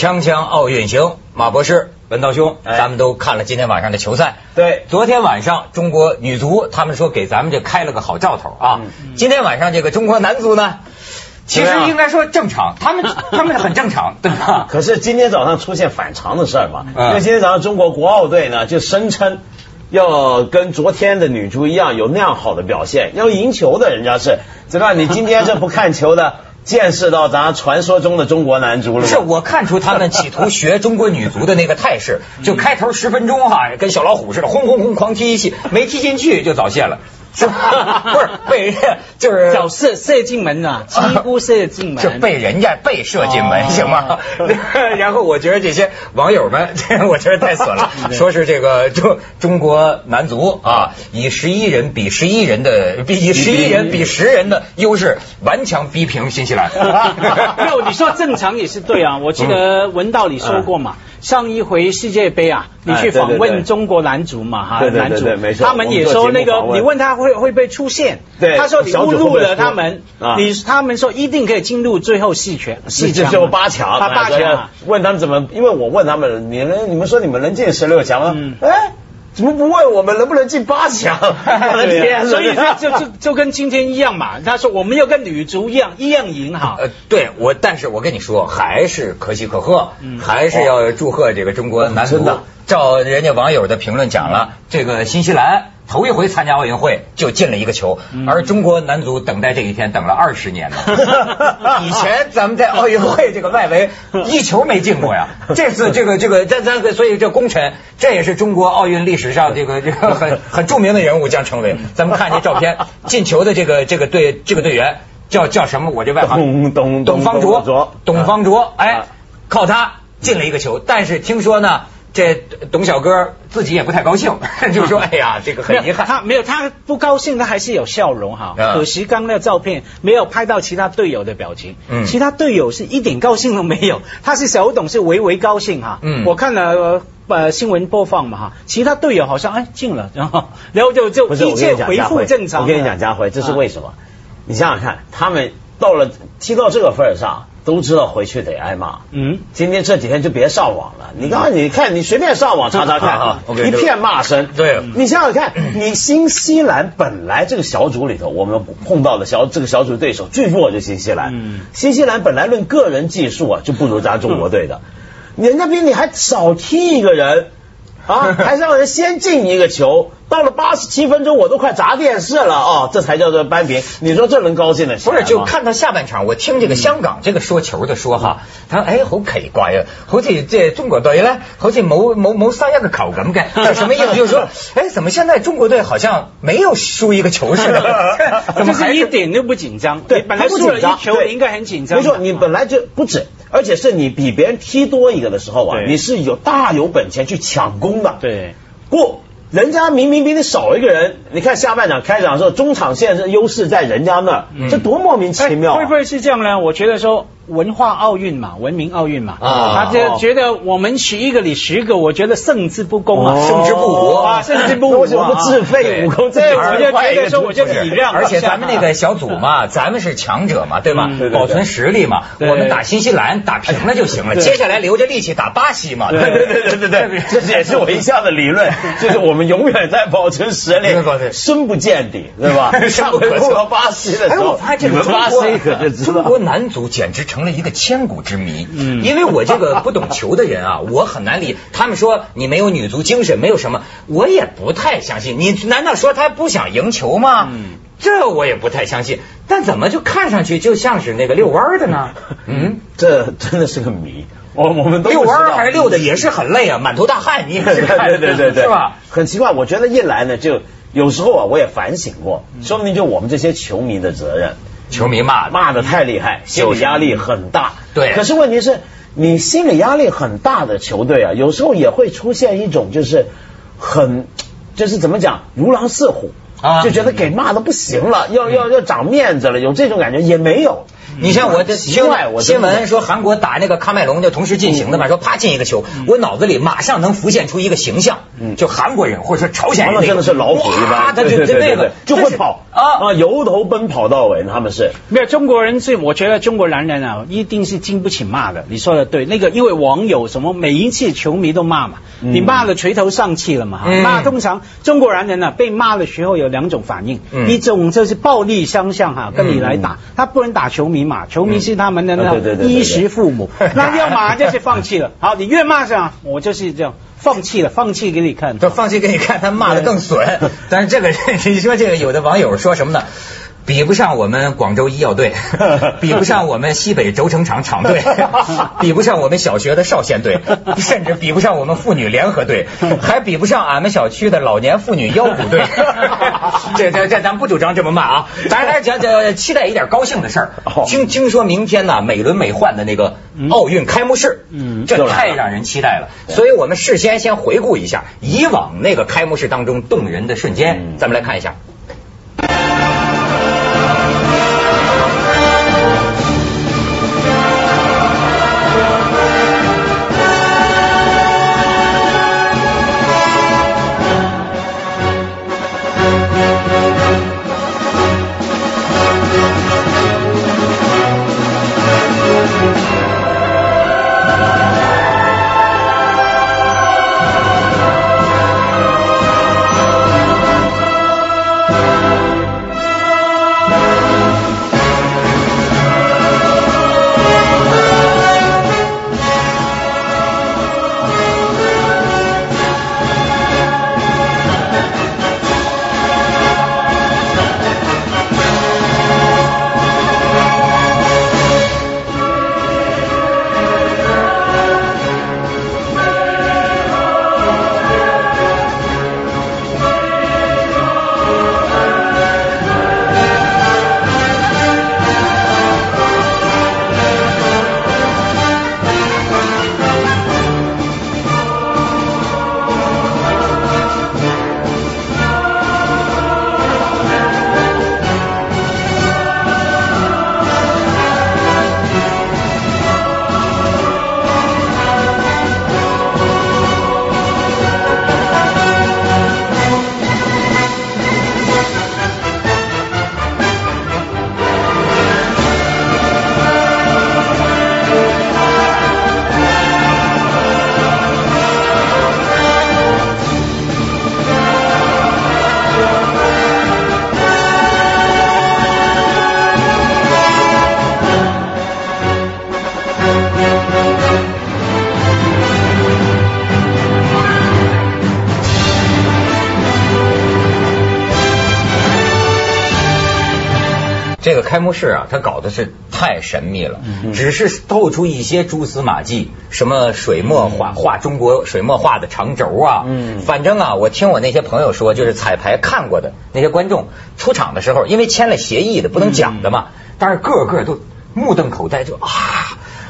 锵锵奥运行，马博士、文道兄，哎。咱们都看了今天晚上的球赛。对。昨天晚上中国女足他们说给咱们这开了个好兆头啊。嗯。今天晚上这个中国男足呢，其实应该说正常，他们 他们很正常，对吧？可是今天早上出现反常的事儿嘛，嗯。因为今天早上中国国奥队呢就声称要跟昨天的女足一样有那样好的表现，要赢球的，人家是。对吧？你今天这不看球的，见识到咱传说中的中国男足了吗？是我看出他们企图学中国女足的那个态势，就开头十分钟哈，跟小老虎似的，轰轰轰狂踢一气，没踢进去就早泄了，不是被人家就是叫射射进门啊，几乎射进门。就被人家被射进门，哦行吗？然后我觉得这些网友们，这 我觉得太损了，说是这个中中国男足啊，以十一人比十一人的比以十一人比十人的优势，顽强逼平新西兰。没有，你说正常也是对啊。我记得文道里说过嘛，上一回世界杯啊，你去访问中国男足嘛，哈，男足。他们也说那个你问他会会不会出线，对他说你误入了他们啊，你他们说一定可以进入最后四 强，四就八强，啊八强啊。问他们怎么，因为我问他们，你们你们说你们能进十六强吗？嗯？哎，怎么不问我们能不能进八强？我的天，所以就就就就跟今天一样嘛。他说我们要跟女足一样，一样赢哈。呃，对我，但是我跟你说，还是可喜可贺，还是要祝贺这个中国男足。照人家网友的评论讲了，这个新西兰头一回参加奥运会就进了一个球，而中国男足等待这一天等了二十年了。以前咱们在奥运会这个外围一球没进过呀，这次这个这个咱咱所以这功臣，这也是中国奥运历史上这个这个很 很著名的人物将成为。咱们看这照片，进球的这个这个队这个队员叫叫什么？我这外行董董董方卓，董方卓，哎啊，靠他进了一个球，但是听说呢，这董小哥自己也不太高兴，就说哎呀，这个很遗憾。他没有，他不高兴，他还是有笑容哈。啊可惜刚那照片没有拍到其他队友的表情，嗯其他队友是一点高兴都没有，他是小董是微微高兴哈。嗯我看了。呃呃，新闻播放嘛哈，其他队友好像哎进了，然后然后就就，一切恢复正常。我跟你讲，佳辉，这是啊为什么？你想想看，他们到了踢到这个份儿上，都知道回去得挨骂。嗯，今天这几天就别上网了。你刚刚你看，你随便上网查查看哈一片骂声。对你想想看，你新西兰本来这个小组里头，我们碰到的小这个小组对手最弱就新西兰。嗯新西兰本来论个人技术啊，就不如咱中国队的，人家比你还少踢一个人。啊，还让人先进一个球，到了八十七分钟，我都快砸电视了哦，这才叫做扳平。你说这能高兴的起不是，就看到下半场，我听这个香港这个说球的说哈，他说哎好奇怪啊，好似这中国队呢，好似冇冇冇生一個球咁嘅，就什么意思？就是说，哎，怎么现在中国队好像没有输一个球似的？怎麼就是一点都不紧张。对，本來还不輸了紧张一球，对你應該很緊張。没错，你本来就不止，而且是你比别人踢多一个的时候啊，你是有大有本钱去抢攻的。对。不，人家明明比你少一个人，你看下半场开场的时候，中场线是优势在人家那儿，这多莫名其妙、啊哎会不会是这样呢？我觉得说文化奥运嘛，文明奥运嘛，啊他就觉得我们十一个里十个，我觉得胜之不恭啊，哦胜之不武啊，胜之不武啊。为什么不自废武功？自己对，我就觉得说，我就出去礼让。而且咱们那个小组嘛，咱们是强者嘛，对吧嗯？对对对保存实力嘛，我们打新西兰打平了就行了，接下来留着力气打巴西嘛。对对对对对对，这也是我一向的理论，就是我们永远在保存实力对对对，深不见底，对吧？上回碰到巴西的时哎，候，我发现这你们个中国巴西中国男足简直成了一个千古之谜。嗯因为我这个不懂球的人啊，我很难理。他们说你没有女足精神，没有什么，我也不太相信。你难道说他不想赢球吗？嗯这我也不太相信。但怎么就看上去就像是那个遛弯儿的呢？嗯，这真的是个谜。我我们都遛弯知道儿还是遛的也是很累啊，满头大汗，你也是看对对对对，是吧？？很奇怪，我觉得一来呢，就有时候啊，我也反省过，说不定就我们这些球迷的责任，球迷骂的骂的太厉害，心理压力很大。对可是问题是，你心理压力很大的球队啊，有时候也会出现一种就是很，就是怎么讲，如狼似虎。啊就觉得给骂的不行了，要要要长面子了，有这种感觉也没有。你像我这奇怪我新闻说韩国打那个喀麦隆就同时进行的嘛，说啪进一个球，我脑子里马上能浮现出一个形象，就韩国人或者说朝鲜人真的是老虎一般，他就对对对就那个就会跑啊。啊，由头奔跑到尾，他们是。没有中国人是，我觉得中国男人啊，一定是经不起骂的。你说的对，那个因为网友什么每一次球迷都骂嘛，嗯。你骂了垂头丧气了嘛。嗯。那通常中国男人呢、被骂的时候有两种反应，嗯。一种就是暴力相向哈、跟你来打，他不能打球迷嘛，球迷是他们的啊那衣食父母，那要么就是放弃了。好，你越骂上，我就是这样放弃了，放弃给你看。他放弃给你看，他骂的更损。但是这个 你说这个有的网友说什么呢？比不上我们广州医药队，比不上我们西北轴承厂厂队，比不上我们小学的少先队，甚至比不上我们妇女联合队，还比不上俺们小区的老年妇女腰鼓队。这这这，咱不主张这么骂啊！咱还是讲讲期待一点高兴的事儿哦。听听说明天呢，美轮美奂的那个奥运开幕式，嗯这太让人期待了。所以我们事先先回顾一下以往那个开幕式当中动人的瞬间，嗯咱们来看一下。开幕式啊，他搞的是太神秘了，只是透出一些蛛丝马迹，什么水墨画画中国水墨画的长轴啊，嗯。反正啊，我听我那些朋友说，就是彩排看过的那些观众出场的时候，因为签了协议的，不能讲的嘛，但是个个都目瞪口呆，就啊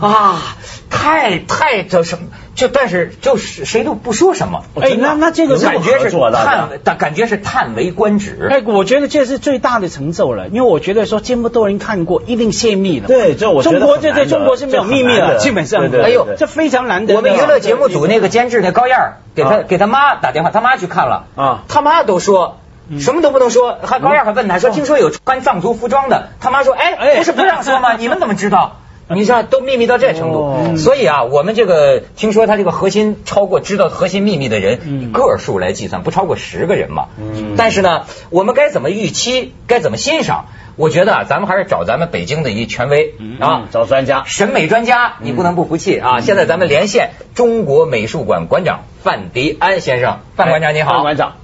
啊，太太这什么，就但是就是谁都不说什么，哎，那那这个感觉是叹，但感觉是叹为观止。哎，我觉得这是最大的成就了，因为我觉得说这么多人看过，一定泄密了。对这我觉得中国这对中国是没有秘密了，这很难得基本上。哎呦这非常难得。我们娱乐节目组那个监制那高燕儿给他啊给他妈打电话，他妈去看了啊他妈都说。什么都不能说，还高燕还问他说：“听说有穿藏族服装的？”他妈说：“哎，哎不是不让说吗？你们怎么知道？你像都秘密到这程哦度，所以啊，我们这个听说他这个核心超过知道核心秘密的人，个数来计算不超过十个人嘛。嗯但是呢，我们该怎么预期，该怎么欣赏？我觉得啊，咱们还是找咱们北京的一权威啊嗯，找专家。审美专家，你不能不服气啊！现在咱们连线中国美术馆馆长范迪安先生，范馆长你好。范馆长，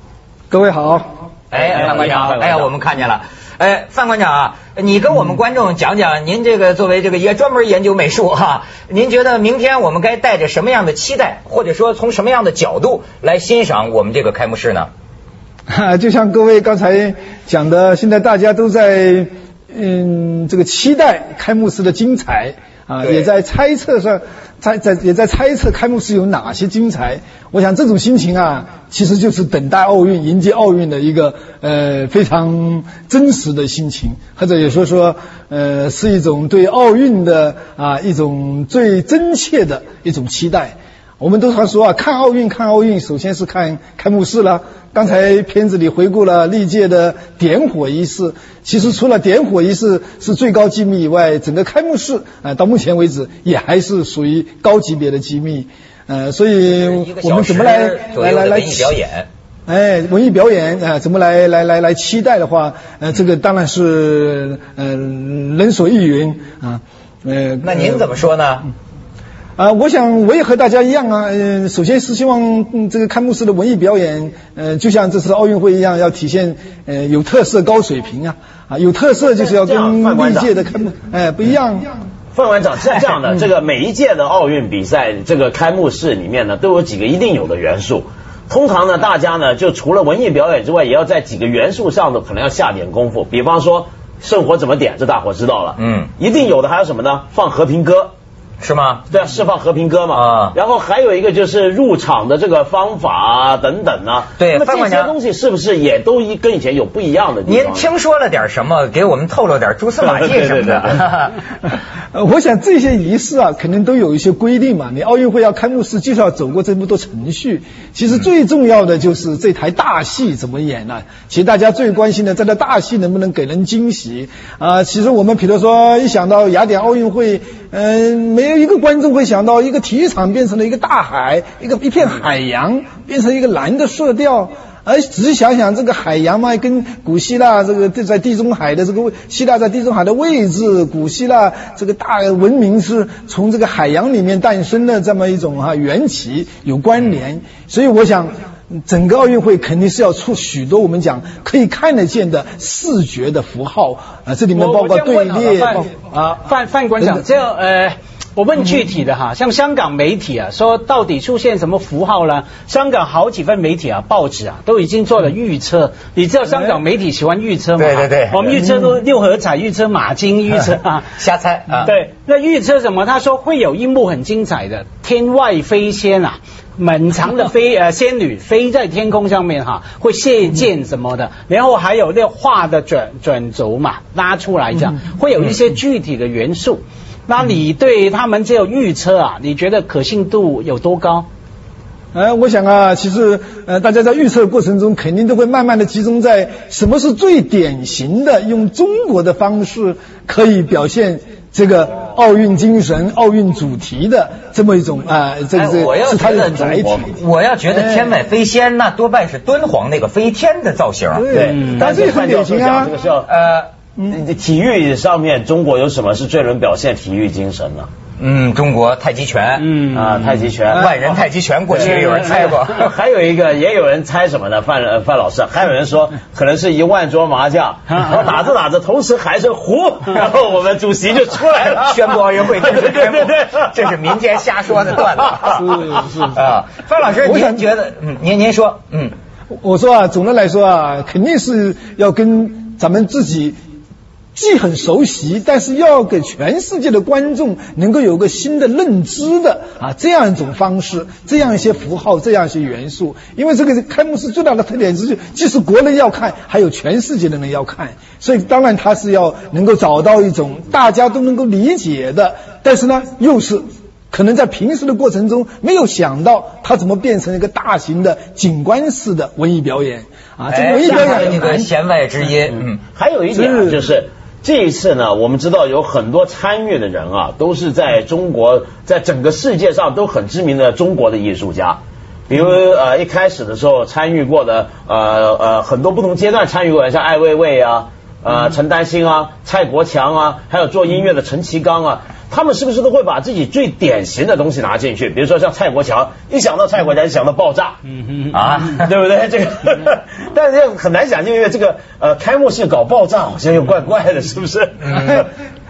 各位好，哎，范馆长哎呀，我们看见了。哎，范馆长啊，你跟我们观众讲讲，您这个作为这个也专门研究美术哈、您觉得明天我们该带着什么样的期待，或者说从什么样的角度来欣赏我们这个开幕式呢？哈 就像各位刚才讲的，现在大家都在嗯这个期待开幕式的精彩啊，也在猜测上，在在也在猜测开幕式有哪些精彩。我想这种心情啊，其实就是等待奥运、迎接奥运的一个呃非常真实的心情，或者也说说呃是一种对奥运的啊一种最真切的一种期待。我们都常说啊，看奥运看奥运，首先是看开幕式了。刚才片子里回顾了历届的点火仪式，其实除了点火仪式是最高机密以外，整个开幕式啊、呃到目前为止也还是属于高级别的机密。呃，所以我们怎么来来来来表演。哎，文艺表演啊、呃怎么来来来来期待的话，呃，这个当然是呃人所欲云啊。呃，那您怎么说呢？啊，我想我也和大家一样啊，呃，首先是希望、嗯、这个开幕式的文艺表演，呃，就像这次奥运会一样，要体现呃有特色、高水平啊，啊，有特色就是要跟历届的开幕哎不一样。范馆长是这样的，这个每一届的奥运比赛，这个开幕式里面呢，都有几个一定有的元素。通常呢，大家呢就除了文艺表演之外，也要在几个元素上的可能要下点功夫。比方说圣火怎么点，这大伙知道了。嗯一定有的还有什么呢？放和平歌。是吗？对啊，释放和平鸽嘛。啊然后还有一个就是入场的这个方法啊，等等啊。对那么这些东西是不是也都一跟以前有不一样的地方？您听说了点什么？给我们透露点蛛丝马迹什么的。呃，我想这些仪式啊，肯定都有一些规定嘛。你奥运会要开幕式，就是要走过这么多程序。其实最重要的就是这台大戏怎么演呢、其实大家最关心的，这台大戏能不能给人惊喜啊、其实我们比如说一想到雅典奥运会，嗯、没有一个观众会想到一个体育场变成了一个大海，一个一片海洋变成一个蓝的色调。而仔细想想，这个海洋嘛，跟古希腊这个在地中海的这个位希腊在地中海的位置，古希腊这个大文明是从这个海洋里面诞生的这么一种哈、缘起有关联，所以我想。整个奥运会肯定是要出许多我们讲可以看得见的视觉的符号啊，这里面包括队列包啊，范范馆长，这样呃。我问具体的哈，像香港媒体啊，说到底出现什么符号呢？香港好几份媒体啊、报纸啊，都已经做了预测。你知道香港媒体喜欢预测吗？对对对我们预测都六合彩预测马金预测啊，瞎猜啊。对，那预测什么？他说会有一幕很精彩的天外飞仙啊，满长的飞呃仙女飞在天空上面哈，会射箭什么的，然后还有那个画的转转轴嘛拉出来这样，会有一些具体的元素。那你对他们这个预测啊，你觉得可信度有多高？呃，我想啊，其实呃，大家在预测的过程中，肯定都会慢慢的集中在什么是最典型的用中国的方式可以表现这个奥运精神、奥运主题的这么一种啊、这个这哎我要个是它的载体。我要觉得天外飞仙，那多半是敦煌那个飞天的造型。对对，但这个很典型啊这个是要呃，呃，体育上面中国有什么是最能表现体育精神呢？嗯，中国太极拳，嗯啊，太极拳，万人太极拳，过去有人猜过。还有一个，也有人猜什么呢？范呃范老师，还有人说可能是一万桌麻将，然后打着打着，同时还是胡，然后我们主席就出来了，宣布奥运会正式开幕对对对，这是民间瞎说的段子。是是啊，范老师，我想您觉得？嗯，您您说，嗯，我说啊，总的来说啊，肯定是要跟咱们自己既很熟悉，但是要给全世界的观众能够有个新的认知的啊，这样一种方式，这样一些符号，这样一些元素。因为这个开幕式最大的特点是，既是国人要看，还有全世界的人要看，所以当然它是要能够找到一种大家都能够理解的，但是呢，又是。可能在平时的过程中没有想到它怎么变成一个大型的景观式的文艺表演啊！这个文艺表哎这个演很难弦外之音，嗯，还有一点啊就是。这一次呢，我们知道有很多参与的人啊，都是在中国，在整个世界上都很知名的中国的艺术家。比如呃，一开始的时候参与过的，呃呃，很多不同阶段参与过的，像艾未未啊，呃，陈丹青啊，蔡国强啊，还有做音乐的陈其刚啊，他们是不是都会把自己最典型的东西拿进去？比如说像蔡国强，一想到蔡国强就想到爆炸，嗯啊，对不对？这个，但是很难想，因为这个呃开幕式搞爆炸好像又怪怪的，是不是？嗯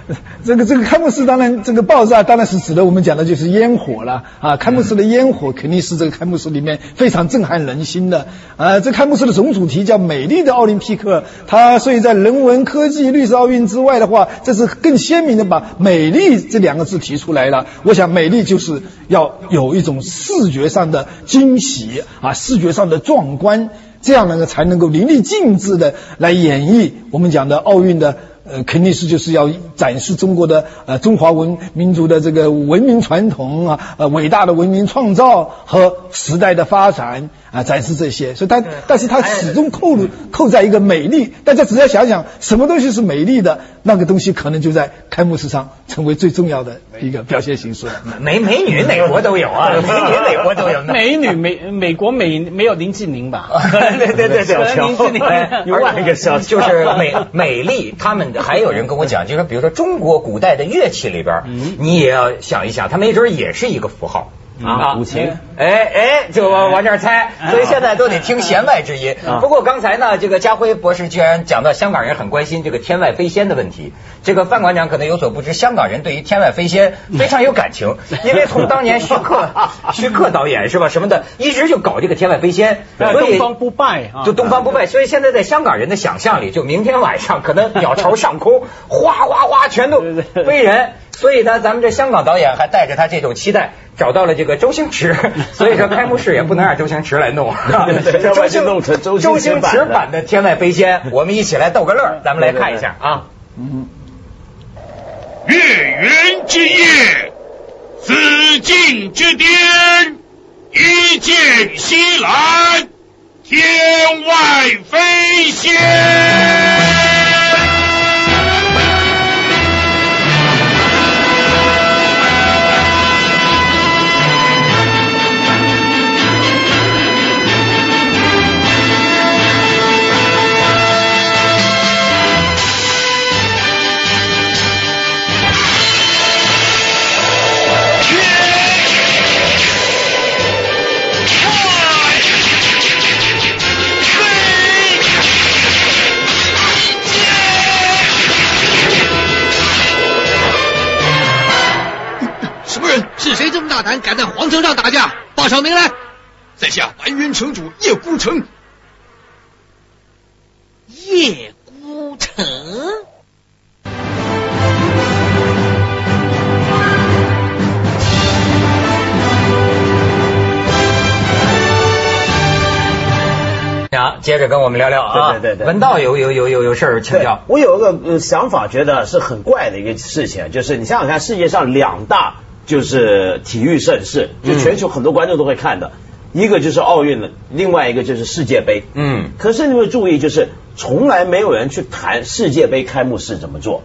这个这个开幕式当然这个爆炸当然是指的我们讲的就是烟火了啊，开幕式的烟火肯定是这个开幕式里面非常震撼人心的。呃，这开幕式的总主题叫“美丽的奥林匹克”，它所以在人文、科技、绿色奥运之外的话，这是更鲜明的把“美丽”这两个字提出来了。我想，美丽就是要有一种视觉上的惊喜啊，视觉上的壮观，这样呢才能够淋漓尽致的来演绎我们讲的奥运的。呃，肯定是就是要展示中国的呃中华文民族的这个文明传统啊，呃伟大的文明创造和时代的发展啊，展示这些。所以它，但是它始终扣入扣在一个美丽。大家只要想想，什么东西是美丽的，那个东西可能就在开幕式上成为最重要的一个表现形式。美美女哪国都有啊，美女哪国都有。美女美美国美没有林志玲吧？对对对对，林志玲有万个小 就是美美丽他们的。还有人跟我讲，就是说，比如说中国古代的乐器里边，你也要想一想，它没准也是一个符号。啊，古琴，哎哎，就往往这儿猜，所以现在都得听弦外之音。不过刚才呢，这个家辉博士居然讲到香港人很关心这个天外飞仙的问题。这个范馆长可能有所不知，香港人对于天外飞仙非常有感情，因为从当年徐克、徐克导演是吧什么的，一直就搞这个天外飞仙，所以东方不败啊就东方不败。所以现在在香港人的想象里，就明天晚上可能鸟巢 上空哗哗哗全都飞人。所以呢，咱们这香港导演还带着他这种期待，找到了这个周星驰。所以说开幕式也不能让周星驰来弄，周星弄成周星驰版的天外飞仙，我们一起来逗个乐，咱们来看一下啊。嗯。月圆之夜，紫禁之巅，一剑西来，天外飞仙。叶孤城。行，接着跟我们聊聊啊。对对对，文道有有有有有事儿请教。我有一个想法，觉得是很怪的一个事情，就是你想想看，世界上两大。就是体育盛事，就全球很多观众都会看的，一个就是奥运了，另外一个就是世界杯。嗯，可是你会注意，就是从来没有人去谈世界杯开幕式怎么做，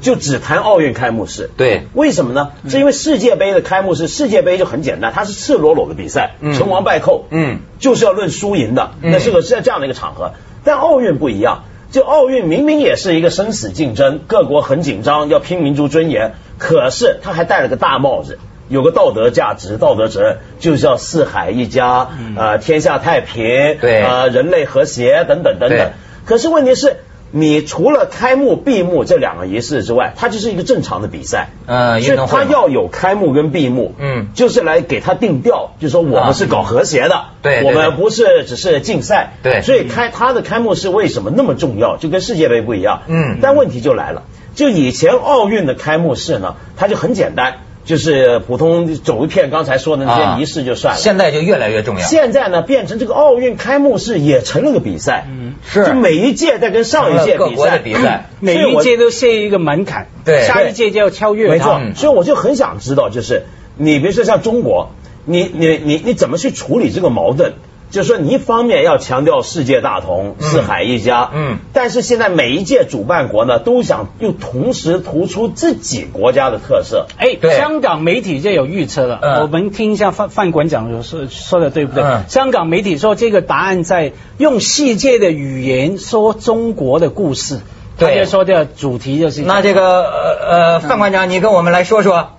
就只谈奥运开幕式。对，为什么呢？是因为世界杯的开幕式，世界杯就很简单，它是赤裸裸的比赛，成王败寇，嗯，就是要论输赢的，那是个是这样的一个场合。但奥运不一样。就奥运明明也是一个生死竞争，各国很紧张，要拼民族尊严。可是他还戴了个大帽子，有个道德价值、道德责任，就是要四海一家，呃，天下太平，对，呃，人类和谐等等等等。可是问题是。你除了开幕、闭幕这两个仪式之外，它就是一个正常的比赛。嗯，所以它要有开幕跟闭幕。嗯，就是来给它定调，就说我们是搞和谐的。对，我们不是只是竞赛。对，所以开它的开幕式为什么那么重要？就跟世界杯不一样。嗯，但问题就来了，就以前奥运的开幕式呢，它就很简单。就是普通走一片，刚才说的那些仪式就算了。现在就越来越重要。现在呢，变成这个奥运开幕式也成了个比赛。嗯，是。就每一届在跟上一届比赛，比赛，每一届都设一个门槛。对。下一届就要超越没错。所以我就很想知道，就是你比如说像中国，你你你你怎么去处理这个矛盾？就是说，你一方面要强调世界大同、四海一家，嗯，但是现在每一届主办国呢，都想又同时突出自己国家的特色。哎，香港媒体就有预测了，我们听一下范范馆长说说的对不对？香港媒体说这个答案在用世界的语言说中国的故事，他就说的主题就是。那这个呃，范馆长，你跟我们来说说。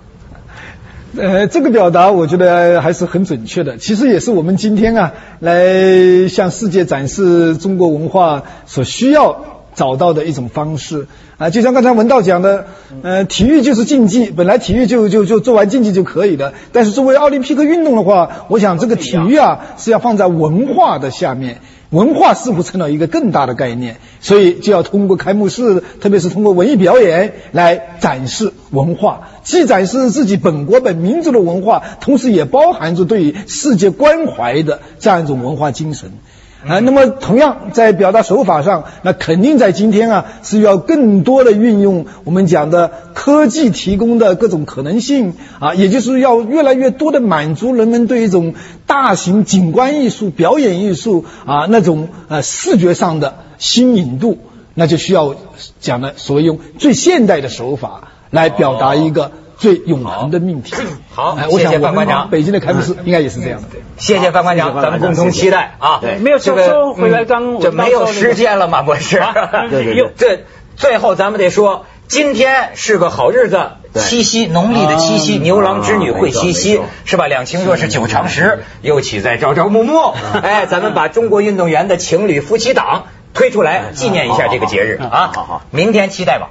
呃，这个表达我觉得还是很准确的。其实也是我们今天啊，来向世界展示中国文化所需要找到的一种方式啊，就像刚才文道讲的，呃，体育就是竞技，本来体育就就就做完竞技就可以了，但是作为奥林匹克运动的话，我想这个体育啊是要放在文化的下面。文化似乎成了一个更大的概念，所以就要通过开幕式，特别是通过文艺表演来展示文化，既展示自己本国本民族的文化，同时也包含着对世界关怀的这样一种文化精神。啊，那么同样在表达手法上，那肯定在今天啊是要更多的运用我们讲的科技提供的各种可能性啊，也就是要越来越多的满足人们对一种大型景观艺术、表演艺术啊那种呃视觉上的新颖度，那就需要讲的所谓用最现代的手法来表达一个。最永恒的命题。好，谢谢范馆长。北京的开幕式应该也是这样的。谢谢范馆长，咱们共同期待啊。对，没有这个回来刚这没有时间了吗？博士。对对对。这最后咱们得说，今天是个好日子，七夕，农历的七夕，牛郎织女会七夕，是吧？两情若是久长时，又岂在朝朝暮暮？哎，咱们把中国运动员的情侣夫妻档推出来，纪念一下这个节日啊。好好，明天期待吧。